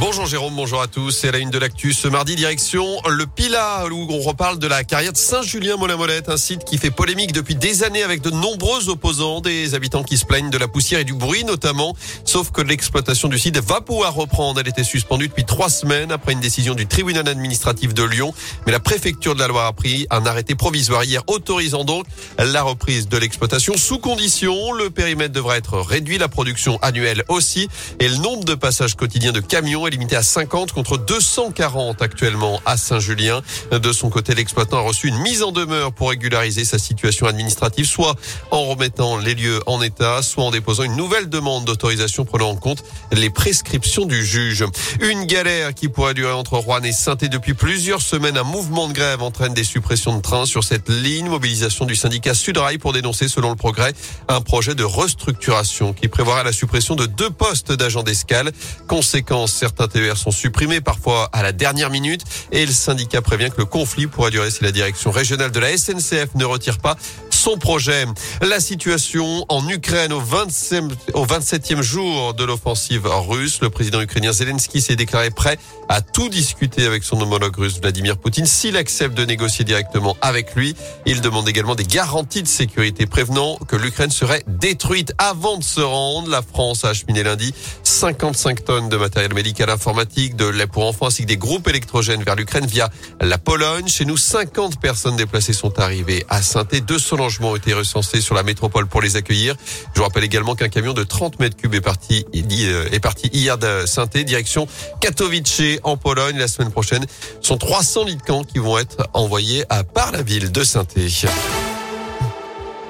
Bonjour Jérôme, bonjour à tous. C'est la une de l'actu ce mardi, direction le Pila, où on reparle de la carrière de Saint-Julien-Molamolette, un site qui fait polémique depuis des années avec de nombreux opposants, des habitants qui se plaignent de la poussière et du bruit notamment. Sauf que l'exploitation du site va pouvoir reprendre. Elle était suspendue depuis trois semaines après une décision du tribunal administratif de Lyon. Mais la préfecture de la Loire a pris un arrêté provisoire hier autorisant donc la reprise de l'exploitation sous condition. Le périmètre devra être réduit, la production annuelle aussi, et le nombre de passages quotidiens de camions limité à 50 contre 240 actuellement à Saint-Julien. De son côté, l'exploitant a reçu une mise en demeure pour régulariser sa situation administrative, soit en remettant les lieux en état, soit en déposant une nouvelle demande d'autorisation prenant en compte les prescriptions du juge. Une galère qui pourrait durer entre Rouen et saint depuis plusieurs semaines. Un mouvement de grève entraîne des suppressions de trains sur cette ligne. Mobilisation du syndicat Sudrail pour dénoncer, selon le progrès, un projet de restructuration qui prévoira la suppression de deux postes d'agents d'escale. Conséquence, certains Sont supprimés, parfois à la dernière minute. Et le syndicat prévient que le conflit pourrait durer si la direction régionale de la SNCF ne retire pas son projet. La situation en Ukraine au, 27, au 27e jour de l'offensive russe. Le président ukrainien Zelensky s'est déclaré prêt à tout discuter avec son homologue russe Vladimir Poutine s'il accepte de négocier directement avec lui. Il demande également des garanties de sécurité prévenant que l'Ukraine serait détruite avant de se rendre. La France a acheminé lundi 55 tonnes de matériel médical informatique, de lait pour enfants ainsi que des groupes électrogènes vers l'Ukraine via la Pologne. Chez nous, 50 personnes déplacées sont arrivées à Saint-Et. Deux ont été recensés sur la métropole pour les accueillir. Je vous rappelle également qu'un camion de 30 mètres cubes est parti, euh, hier de saint direction Katowice en Pologne. La semaine prochaine, ce sont 300 lits de camp qui vont être envoyés à par la ville de saint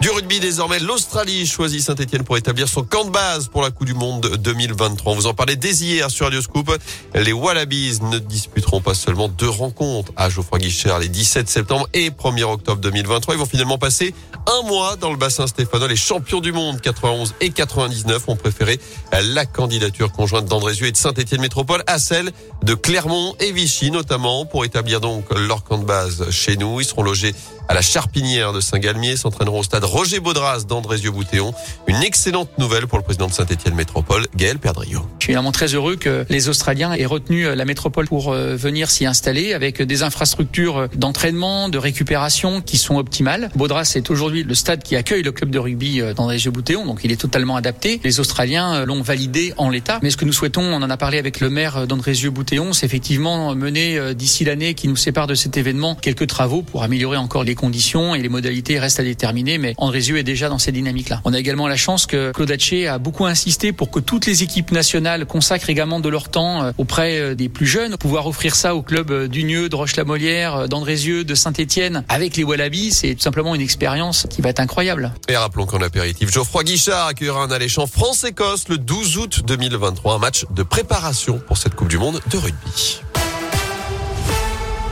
du rugby désormais, l'Australie choisit Saint-Etienne pour établir son camp de base pour la Coupe du Monde 2023. On vous en parlait dès hier sur Radio Scoop. Les Wallabies ne disputeront pas seulement deux rencontres à Geoffroy Guichard les 17 septembre et 1er octobre 2023. Ils vont finalement passer un mois dans le bassin stéphanois. Les champions du monde 91 et 99 ont préféré la candidature conjointe d'Andrézieux et de Saint-Etienne Métropole à celle de Clermont et Vichy notamment pour établir donc leur camp de base chez nous. Ils seront logés à la Charpinière de Saint-Galmier, s'entraîneront au stade Roger Baudras d'Andrézieux-Boutéon. Une excellente nouvelle pour le président de Saint-Etienne Métropole, Gaël Perdriau. Je suis vraiment très heureux que les Australiens aient retenu la métropole pour euh, venir s'y installer avec des infrastructures d'entraînement, de récupération qui sont optimales. Baudras est aujourd'hui le stade qui accueille le club de rugby euh, d'Andrézieux-Boutéon, donc il est totalement adapté. Les Australiens euh, l'ont validé en l'état. Mais ce que nous souhaitons, on en a parlé avec le maire d'Andrézieux-Boutéon, c'est effectivement mener d'ici l'année qui nous sépare de cet événement quelques travaux pour améliorer encore les conditions et les modalités restent à déterminer. Mais Andrézieux est déjà dans ces dynamiques-là. On a également la chance que Claude Haché a beaucoup insisté pour que toutes les équipes nationales consacrent également de leur temps euh, auprès euh, des plus jeunes. Pouvoir offrir ça au club euh, d'Unieux, de Roche-la-Molière, d'Andrézieux, de Saint-Etienne avec les Wallabies, c'est tout simplement une expérience qui va être incroyable. Et rappelons qu'en apéritif, Geoffroy Guichard accueillera un alléchant France-Écosse le 12 août 2023, un match de préparation pour cette Coupe du Monde de rugby.